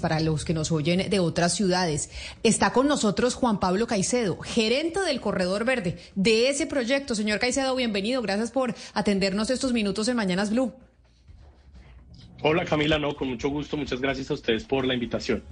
para los que nos oyen de otras ciudades. Está con nosotros Juan Pablo Caicedo, gerente del Corredor Verde de ese proyecto. Señor Caicedo, bienvenido. Gracias por atendernos estos minutos en Mañanas Blue. Hola Camila, no, con mucho gusto. Muchas gracias a ustedes por la invitación.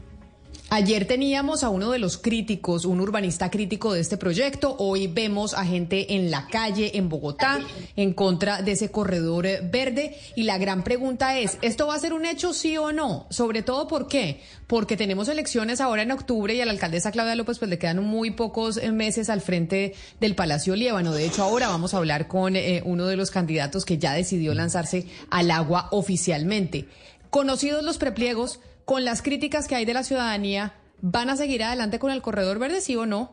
Ayer teníamos a uno de los críticos, un urbanista crítico de este proyecto. Hoy vemos a gente en la calle en Bogotá en contra de ese corredor verde. Y la gran pregunta es, ¿esto va a ser un hecho sí o no? Sobre todo, ¿por qué? Porque tenemos elecciones ahora en octubre y a la alcaldesa Claudia López pues le quedan muy pocos meses al frente del Palacio Líbano. De hecho, ahora vamos a hablar con eh, uno de los candidatos que ya decidió lanzarse al agua oficialmente. Conocidos los prepliegos, con las críticas que hay de la ciudadanía, ¿van a seguir adelante con el corredor verde, sí o no?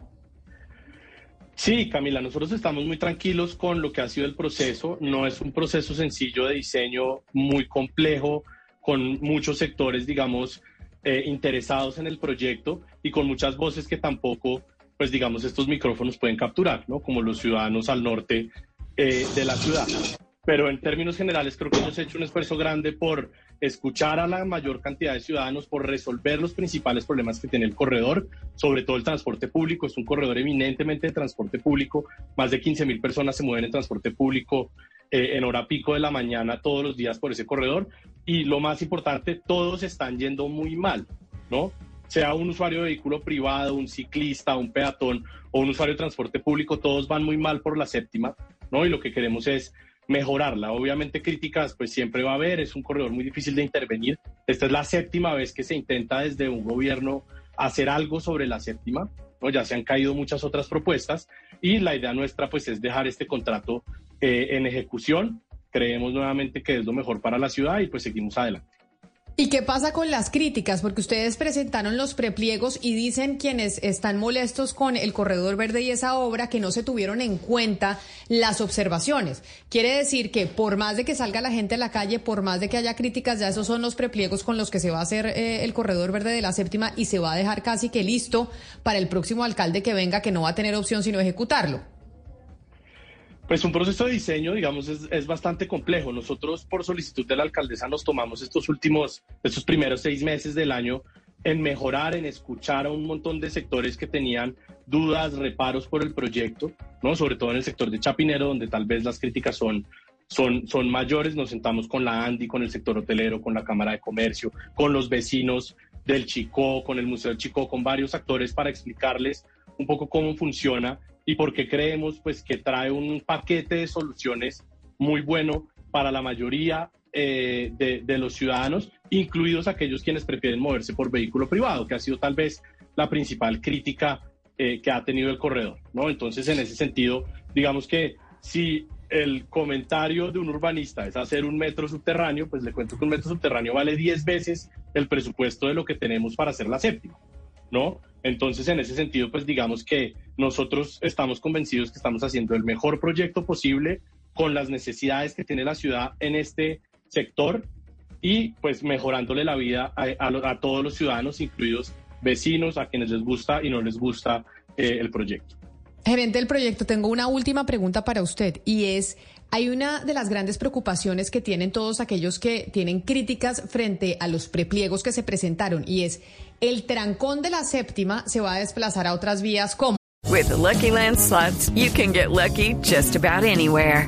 Sí, Camila, nosotros estamos muy tranquilos con lo que ha sido el proceso. No es un proceso sencillo de diseño, muy complejo, con muchos sectores, digamos, eh, interesados en el proyecto y con muchas voces que tampoco, pues digamos, estos micrófonos pueden capturar, ¿no? Como los ciudadanos al norte eh, de la ciudad. Pero en términos generales creo que hemos hecho un esfuerzo grande por escuchar a la mayor cantidad de ciudadanos, por resolver los principales problemas que tiene el corredor, sobre todo el transporte público. Es un corredor eminentemente de transporte público. Más de 15 mil personas se mueven en transporte público eh, en hora pico de la mañana todos los días por ese corredor. Y lo más importante, todos están yendo muy mal, ¿no? Sea un usuario de vehículo privado, un ciclista, un peatón o un usuario de transporte público, todos van muy mal por la séptima, ¿no? Y lo que queremos es mejorarla. Obviamente críticas pues siempre va a haber, es un corredor muy difícil de intervenir. Esta es la séptima vez que se intenta desde un gobierno hacer algo sobre la séptima, ¿no? ya se han caído muchas otras propuestas y la idea nuestra pues es dejar este contrato eh, en ejecución. Creemos nuevamente que es lo mejor para la ciudad y pues seguimos adelante. ¿Y qué pasa con las críticas? Porque ustedes presentaron los prepliegos y dicen quienes están molestos con el Corredor Verde y esa obra que no se tuvieron en cuenta las observaciones. Quiere decir que por más de que salga la gente a la calle, por más de que haya críticas, ya esos son los prepliegos con los que se va a hacer eh, el Corredor Verde de la séptima y se va a dejar casi que listo para el próximo alcalde que venga que no va a tener opción sino ejecutarlo. Pues un proceso de diseño, digamos, es, bastante complejo. Nosotros, por solicitud de la alcaldesa, nos tomamos estos últimos, estos primeros seis meses del año en mejorar, en escuchar a un montón de sectores que tenían dudas, reparos por el proyecto, ¿no? Sobre todo en el sector de Chapinero, donde tal vez las críticas son, son, son mayores. Nos sentamos con la ANDI, con el sector hotelero, con la Cámara de Comercio, con los vecinos del Chicó, con el Museo del Chicó, con varios actores para explicarles un poco cómo funciona y porque creemos pues que trae un paquete de soluciones muy bueno para la mayoría eh, de, los ciudadanos, incluidos aquellos quienes prefieren moverse por vehículo privado, que ha sido tal vez la principal crítica eh, que ha tenido el corredor, ¿no? Entonces, en ese sentido, digamos que si el comentario de un urbanista es hacer un metro subterráneo, pues le cuento que un metro subterráneo vale 10 veces el presupuesto de lo que tenemos para hacer la séptima, ¿no? Entonces, en ese sentido, pues digamos que nosotros estamos convencidos que estamos haciendo el mejor proyecto posible con las necesidades que tiene la ciudad en este sector y pues mejorándole la vida a, todos los ciudadanos, incluidos vecinos, a quienes les gusta y no les gusta eh, el proyecto. Gerente del proyecto, tengo una última pregunta para usted y es, hay una de las grandes preocupaciones que tienen todos aquellos que tienen críticas frente a los prepliegos que se presentaron y es, el trancón de la séptima se va a desplazar a otras vías como... With Lucky Land you can get lucky just about anywhere.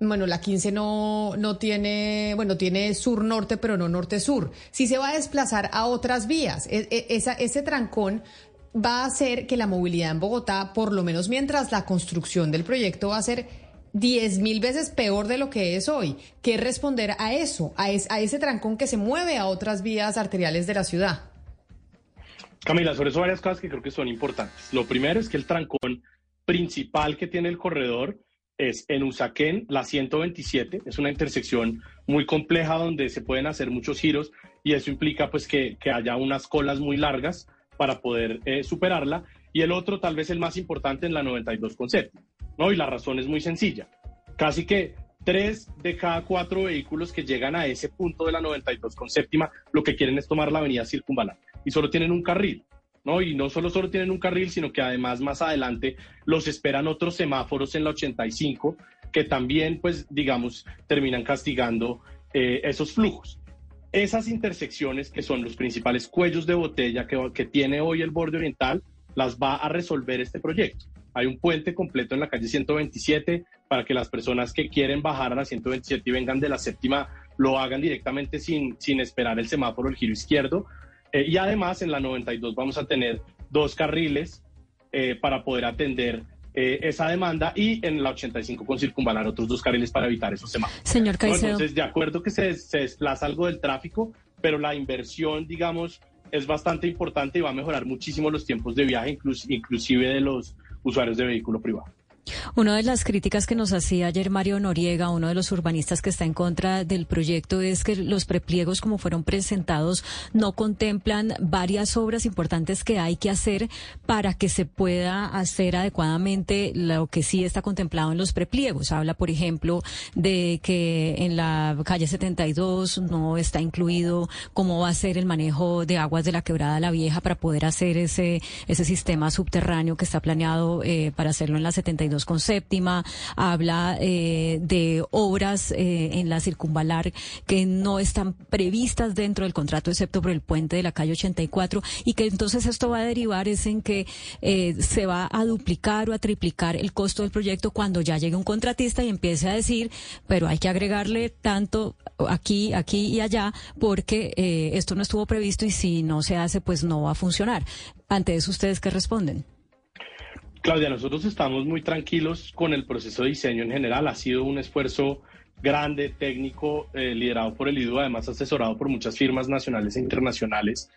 bueno, la 15 no, no tiene, bueno, tiene sur-norte, pero no norte-sur. Si se va a desplazar a otras vías, e, e, ese trancón va a hacer que la movilidad en Bogotá, por lo menos mientras la construcción del proyecto va a ser 10 mil veces peor de lo que es hoy. ¿Qué responder a eso, a, a ese trancón que se mueve a otras vías arteriales de la ciudad? Camila, sobre eso varias cosas que creo que son importantes. Lo primero es que el trancón principal que tiene el corredor es en Usaquén, la 127, es una intersección muy compleja donde se pueden hacer muchos giros y eso implica pues que, haya unas colas muy largas para poder eh, superarla. Y el otro, tal vez el más importante, en la 92 con ¿no? Y la razón es muy sencilla. Casi que tres de cada cuatro vehículos que llegan a ese punto de la 92 con séptima, lo que quieren es tomar la avenida circunvalar y solo tienen un carril. ¿No? Y no solo, solo tienen un carril, sino que además más adelante los esperan otros semáforos en la 85 que también, pues, digamos, terminan castigando eh, esos flujos. Esas intersecciones, que son los principales cuellos de botella que, que tiene hoy el borde oriental, las va a resolver este proyecto. Hay un puente completo en la calle 127 para que las personas que quieren bajar a la 127 y vengan de la séptima lo hagan directamente sin, sin esperar el semáforo, el giro izquierdo. Eh, y además en la 92 vamos a tener dos carriles eh, para poder atender eh, esa demanda y en la 85 con circunvalar otros dos carriles para evitar esos semáforos. Señor Caicedo. Entonces, de acuerdo que se, se desplaza algo del tráfico, pero la inversión, digamos, es bastante importante y va a mejorar muchísimo los tiempos de viaje, inclusive de los usuarios de vehículo privado. Una de las críticas que nos hacía ayer Mario Noriega, uno de los urbanistas que está en contra del proyecto, es que los prepliegos como fueron presentados no contemplan varias obras importantes que hay que hacer para que se pueda hacer adecuadamente lo que sí está contemplado en los prepliegos. Habla, por ejemplo, de que en la calle 72 no está incluido cómo va a ser el manejo de aguas de la quebrada La Vieja para poder hacer ese, ese sistema subterráneo que está planeado eh, para hacerlo en la 72 con séptima, habla eh, de obras eh, en la circunvalar que no están previstas dentro del contrato, excepto por el puente de la calle 84, y que entonces esto va a derivar es en que eh, se va a duplicar o a triplicar el costo del proyecto cuando ya llegue un contratista y empiece a decir, pero hay que agregarle tanto aquí, aquí y allá, porque esto no estuvo previsto y si no se hace, pues no va a funcionar. Ante eso, ¿ustedes qué responden? Claudia, nosotros estamos muy tranquilos con el proceso de diseño en general. Ha sido un esfuerzo grande, técnico, eh, liderado por el IDU, además asesorado por muchas firmas nacionales e internacionales.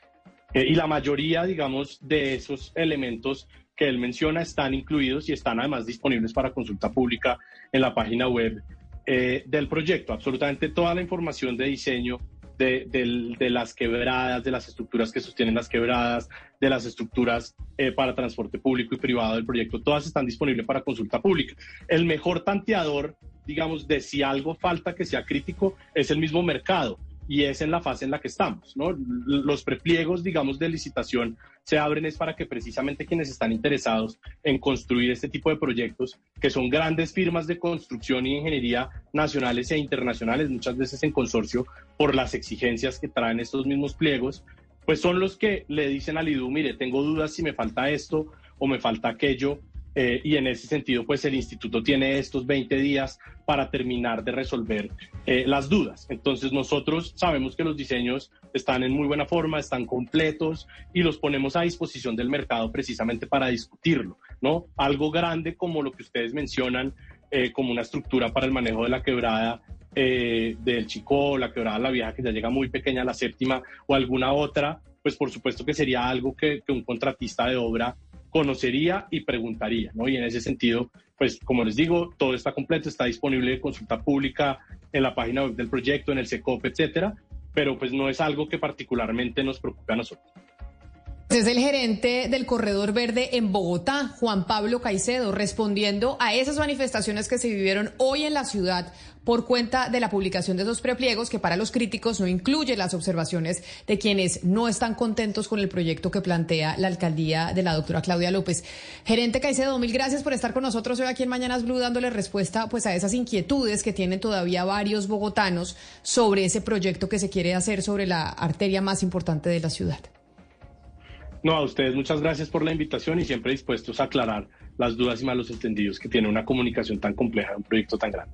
Eh, y la mayoría, digamos, de esos elementos que él menciona están incluidos y están además disponibles para consulta pública en la página web eh, del proyecto. Absolutamente toda la información de diseño de, las quebradas, de las estructuras que sostienen las quebradas, de las estructuras eh, para transporte público y privado del proyecto, todas están disponibles para consulta pública. El mejor tanteador, digamos, de si algo falta que sea crítico es el mismo mercado y es en la fase en la que estamos. Los prepliegos, digamos, de licitación se abren es para que precisamente quienes están interesados en construir este tipo de proyectos, que son grandes firmas de construcción y ingeniería nacionales e internacionales, muchas veces en consorcio por las exigencias que traen estos mismos pliegos, pues son los que le dicen al IDU, mire, tengo dudas si me falta esto o me falta aquello, eh, y en ese sentido, pues el instituto tiene estos 20 días para terminar de resolver eh, las dudas. Entonces nosotros sabemos que los diseños están en muy buena forma, están completos y los ponemos a disposición del mercado precisamente para discutirlo, ¿no? Algo grande como lo que ustedes mencionan, eh, como una estructura para el manejo de la quebrada del Chico, la quebrada La Vieja, que ya llega muy pequeña la séptima, o alguna otra, pues por supuesto que sería algo que un contratista de obra conocería y preguntaría, ¿no? Y en ese sentido, pues como les digo, todo está completo, está disponible de consulta pública en la página web del proyecto, en el SECOP, etcétera, pero pues no es algo que particularmente nos preocupe a nosotros. Es el gerente del Corredor Verde en Bogotá, Juan Pablo Caicedo, respondiendo a esas manifestaciones que se vivieron hoy en la ciudad por cuenta de la publicación de esos prepliegos que para los críticos no incluye las observaciones de quienes no están contentos con el proyecto que plantea la alcaldía de la doctora Claudia López. Gerente Caicedo, mil gracias por estar con nosotros hoy aquí en Mañanas Blue dándole respuesta pues a esas inquietudes que tienen todavía varios bogotanos sobre ese proyecto que se quiere hacer sobre la arteria más importante de la ciudad. No, a ustedes muchas gracias por la invitación y siempre dispuestos a aclarar las dudas y malos entendidos que tiene una comunicación tan compleja de un proyecto tan grande.